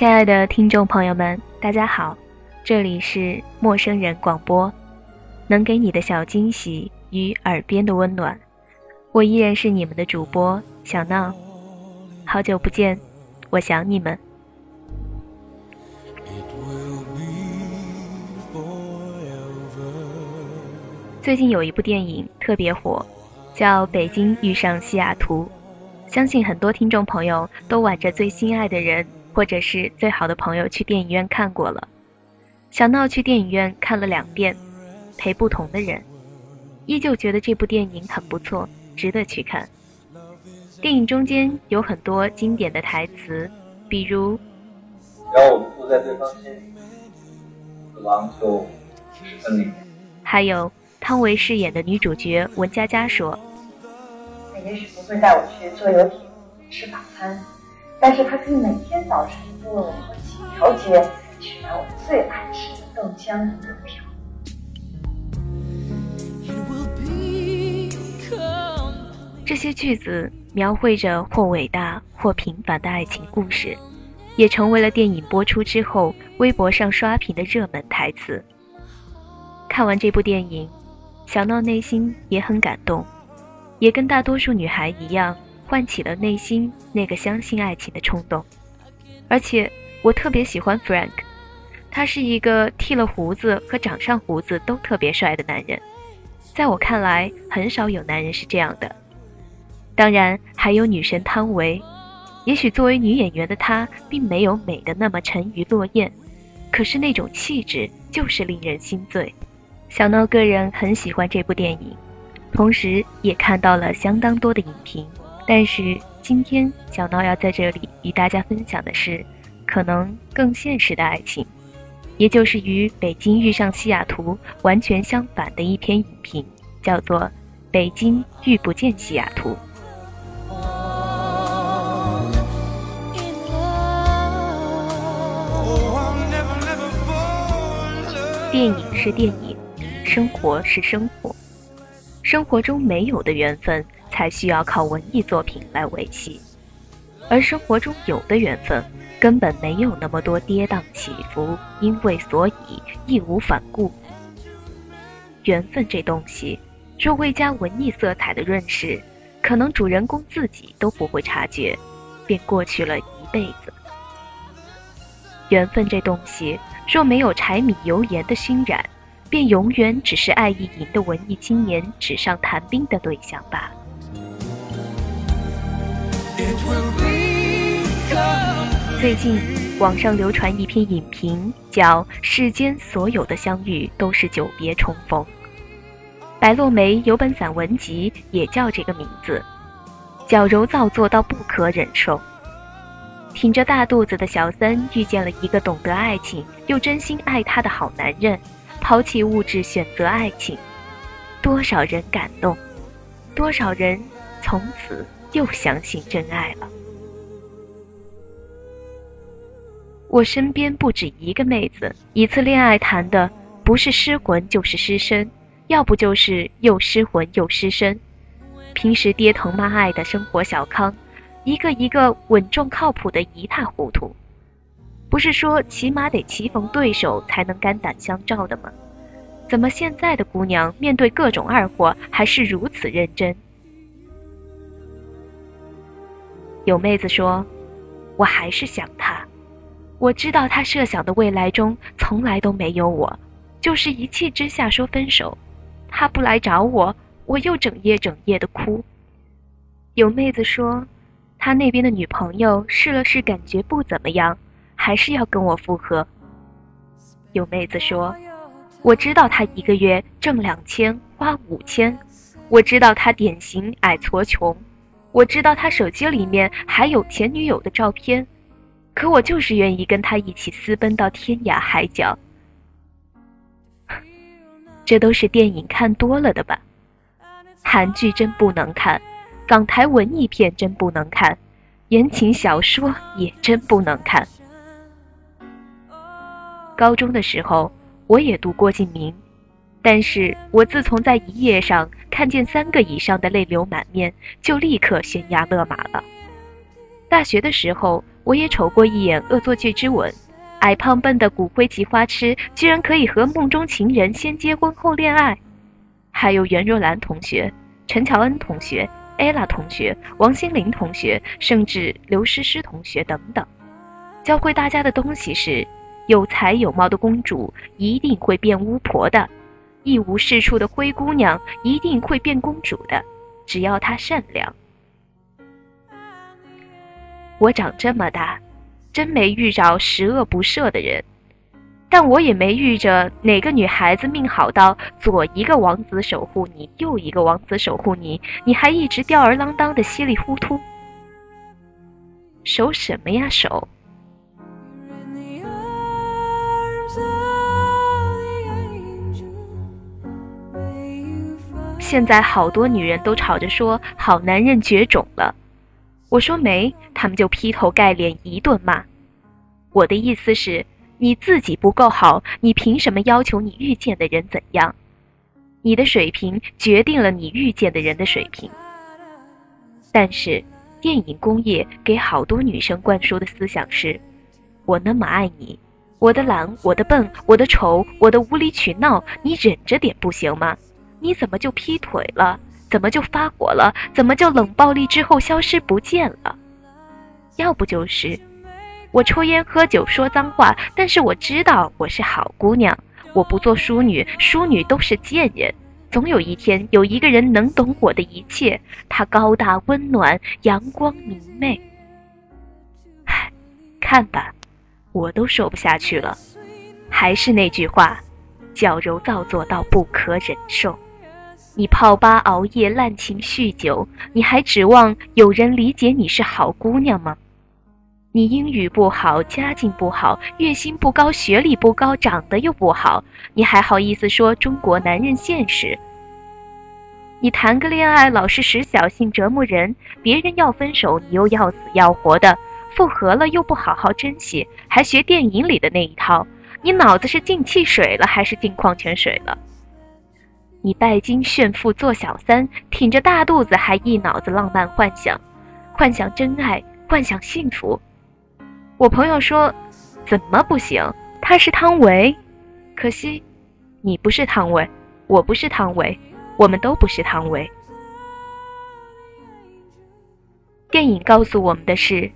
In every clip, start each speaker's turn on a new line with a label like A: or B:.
A: 亲爱的听众朋友们，大家好，这里是陌生人广播，能给你的小惊喜与耳边的温暖，我依然是你们的主播小闹，好久不见，我想你们。最近有一部电影特别火，叫《北京遇上西雅图》，相信很多听众朋友都挽着最心爱的人。或者是最好的朋友去电影院看过了，小闹去电影院看了两遍，陪不同的人，依旧觉得这部电影很不错，值得去看。电影中间有很多经典的台词，比如“
B: 只要我们住在对方心里，死亡就分离。”
A: 还有汤唯饰演的女主角文佳佳说：“
C: 他也许不会带我去坐游艇吃法餐。”但是他可以每天早晨为我从几条街取来我最爱吃的豆浆油条。
A: 这些句子描绘着或伟大或平凡的爱情故事，也成为了电影播出之后微博上刷屏的热门台词。看完这部电影，小闹内心也很感动，也跟大多数女孩一样。唤起了内心那个相信爱情的冲动，而且我特别喜欢 Frank，他是一个剃了胡子和长上胡子都特别帅的男人，在我看来，很少有男人是这样的。当然，还有女神汤唯，也许作为女演员的她，并没有美的那么沉鱼落雁，可是那种气质就是令人心醉。小闹个人很喜欢这部电影，同时也看到了相当多的影评。但是今天小闹要在这里与大家分享的是，可能更现实的爱情，也就是与《北京遇上西雅图》完全相反的一篇影评，叫做《北京遇不见西雅图》。电影是电影，生活是生活，生活中没有的缘分。才需要靠文艺作品来维系，而生活中有的缘分根本没有那么多跌宕起伏，因为所以义无反顾。缘分这东西，若未加文艺色彩的润饰，可能主人公自己都不会察觉，便过去了一辈子。缘分这东西，若没有柴米油盐的熏染，便永远只是爱意淫的文艺青年纸上谈兵的对象罢了。最近，网上流传一篇影评，叫《世间所有的相遇都是久别重逢》。白落梅有本散文集，也叫这个名字，矫揉造作到不可忍受。挺着大肚子的小三遇见了一个懂得爱情又真心爱她的好男人，抛弃物质选择爱情，多少人感动，多少人从此。又相信真爱了。我身边不止一个妹子，一次恋爱谈的不是失魂就是失身，要不就是又失魂又失身。平时爹疼妈爱的生活小康，一个一个稳重靠谱的一塌糊涂。不是说起码得棋逢对手才能肝胆相照的吗？怎么现在的姑娘面对各种二货还是如此认真？有妹子说：“我还是想他，我知道他设想的未来中从来都没有我，就是一气之下说分手。他不来找我，我又整夜整夜的哭。”有妹子说：“他那边的女朋友试了试，感觉不怎么样，还是要跟我复合。”有妹子说：“我知道他一个月挣两千，花五千，我知道他典型矮矬穷。”我知道他手机里面还有前女友的照片，可我就是愿意跟他一起私奔到天涯海角。这都是电影看多了的吧？韩剧真不能看，港台文艺片真不能看，言情小说也真不能看。高中的时候，我也读郭敬明，但是我自从在一页上看见三个以上的泪流满面，就立刻悬崖勒马了。大学的时候，我也瞅过一眼《恶作剧之吻》，矮胖笨的骨灰级花痴居然可以和梦中情人先结婚后恋爱，还有袁若兰同学、陈乔恩同学、ella 同学、王心凌同学，甚至刘诗诗同学等等，教会大家的东西是。有才有貌的公主一定会变巫婆的，一无是处的灰姑娘一定会变公主的，只要她善良。我长这么大，真没遇着十恶不赦的人，但我也没遇着哪个女孩子命好到左一个王子守护你，右一个王子守护你，你还一直吊儿郎当的稀里糊涂，守什么呀守？现在好多女人都吵着说好男人绝种了，我说没，他们就劈头盖脸一顿骂。我的意思是，你自己不够好，你凭什么要求你遇见的人怎样？你的水平决定了你遇见的人的水平。但是，电影工业给好多女生灌输的思想是：我那么爱你，我的懒，我的笨，我的丑，我的无理取闹，你忍着点不行吗？你怎么就劈腿了？怎么就发火了？怎么就冷暴力之后消失不见了？要不就是我抽烟喝酒说脏话，但是我知道我是好姑娘，我不做淑女，淑女都是贱人。总有一天有一个人能懂我的一切，他高大温暖，阳光明媚。唉，看吧，我都说不下去了。还是那句话，矫揉造作到不可忍受。你泡吧熬夜滥情酗酒，你还指望有人理解你是好姑娘吗？你英语不好，家境不好，月薪不高，学历不高，长得又不好，你还好意思说中国男人现实？你谈个恋爱老是使小性折磨人，别人要分手你又要死要活的，复合了又不好好珍惜，还学电影里的那一套，你脑子是进汽水了还是进矿泉水了？你拜金炫富做小三，挺着大肚子还一脑子浪漫幻想，幻想真爱，幻想幸福。我朋友说，怎么不行？他是汤唯，可惜，你不是汤唯，我不是汤唯，我们都不是汤唯。电影告诉我们的是，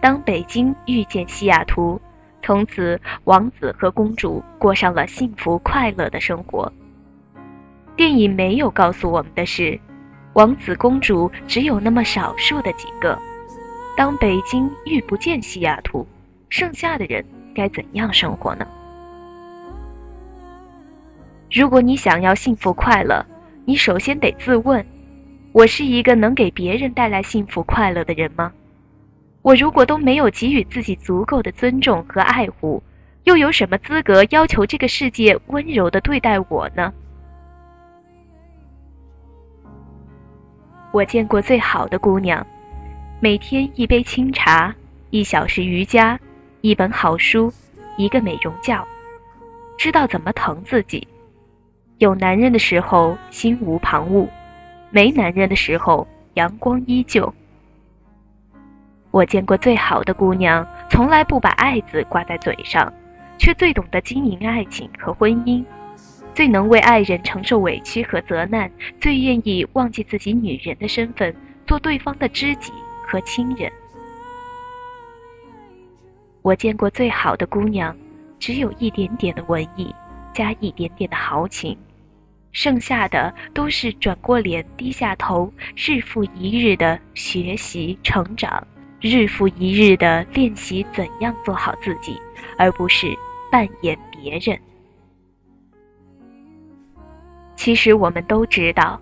A: 当北京遇见西雅图，从此王子和公主过上了幸福快乐的生活。电影没有告诉我们的是，王子公主只有那么少数的几个。当北京遇不见西雅图，剩下的人该怎样生活呢？如果你想要幸福快乐，你首先得自问：我是一个能给别人带来幸福快乐的人吗？我如果都没有给予自己足够的尊重和爱护，又有什么资格要求这个世界温柔的对待我呢？我见过最好的姑娘，每天一杯清茶，一小时瑜伽，一本好书，一个美容觉，知道怎么疼自己。有男人的时候心无旁骛，没男人的时候阳光依旧。我见过最好的姑娘，从来不把“爱”字挂在嘴上，却最懂得经营爱情和婚姻。最能为爱人承受委屈和责难，最愿意忘记自己女人的身份，做对方的知己和亲人。我见过最好的姑娘，只有一点点的文艺，加一点点的豪情，剩下的都是转过脸，低下头，日复一日的学习成长，日复一日的练习怎样做好自己，而不是扮演别人。其实我们都知道，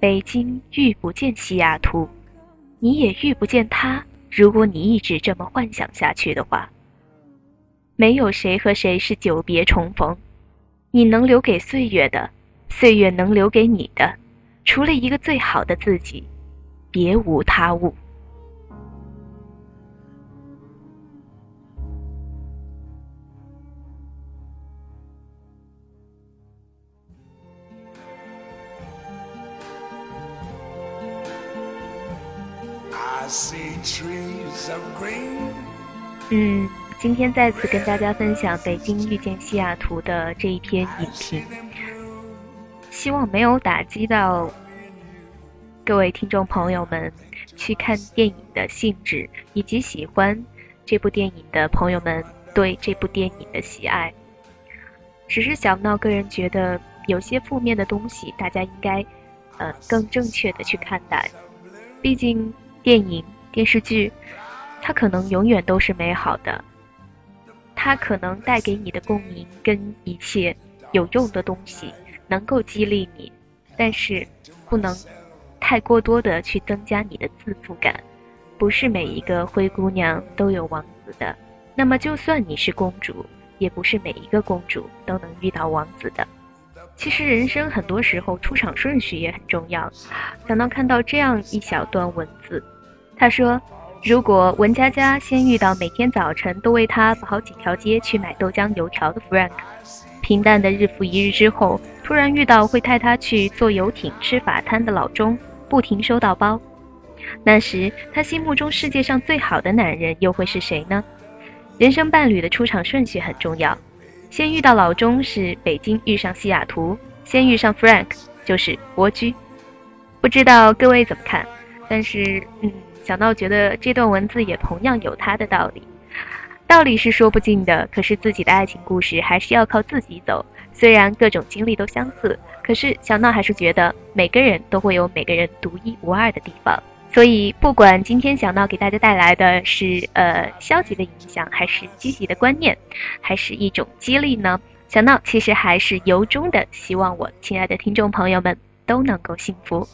A: 北京遇不见西雅图，你也遇不见他。如果你一直这么幻想下去的话，没有谁和谁是久别重逢。你能留给岁月的，岁月能留给你的，除了一个最好的自己，别无他物。嗯，今天再次跟大家分享《北京遇见西雅图》的这一篇影评，希望没有打击到各位听众朋友们去看电影的兴致，以及喜欢这部电影的朋友们对这部电影的喜爱。只是小闹个人觉得，有些负面的东西，大家应该呃更正确的去看待，毕竟。电影、电视剧，它可能永远都是美好的，它可能带给你的共鸣跟一切有用的东西能够激励你，但是不能太过多的去增加你的自负感。不是每一个灰姑娘都有王子的，那么就算你是公主，也不是每一个公主都能遇到王子的。其实人生很多时候出场顺序也很重要。想到看到这样一小段文字。他说：“如果文佳佳先遇到每天早晨都为他跑几条街去买豆浆油条的 Frank，平淡的日复一日之后，突然遇到会带他去坐游艇吃法餐的老钟，不停收到包，那时他心目中世界上最好的男人又会是谁呢？人生伴侣的出场顺序很重要，先遇到老钟是北京遇上西雅图，先遇上 Frank 就是蜗居。不知道各位怎么看？但是，嗯。”小闹觉得这段文字也同样有它的道理，道理是说不尽的，可是自己的爱情故事还是要靠自己走。虽然各种经历都相似，可是小闹还是觉得每个人都会有每个人独一无二的地方。所以，不管今天小闹给大家带来的是呃消极的影响，还是积极的观念，还是一种激励呢？小闹其实还是由衷的希望我亲爱的听众朋友们都能够幸福。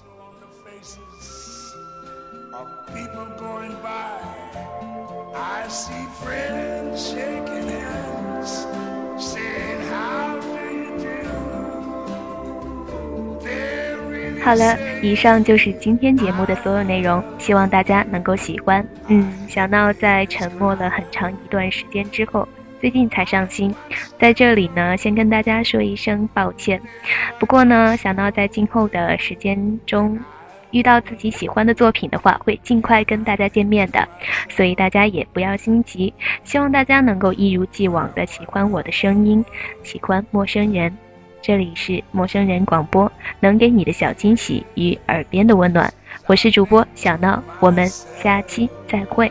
A: 好了，以上就是今天节目的所有内容，希望大家能够喜欢。嗯，小闹在沉默了很长一段时间之后，最近才上新，在这里呢，先跟大家说一声抱歉。不过呢，小闹在今后的时间中，遇到自己喜欢的作品的话，会尽快跟大家见面的，所以大家也不要心急。希望大家能够一如既往的喜欢我的声音，喜欢陌生人。这里是陌生人广播，能给你的小惊喜与耳边的温暖。我是主播小闹，我们下期再会。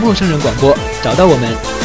D: 陌生人广播，找到我们。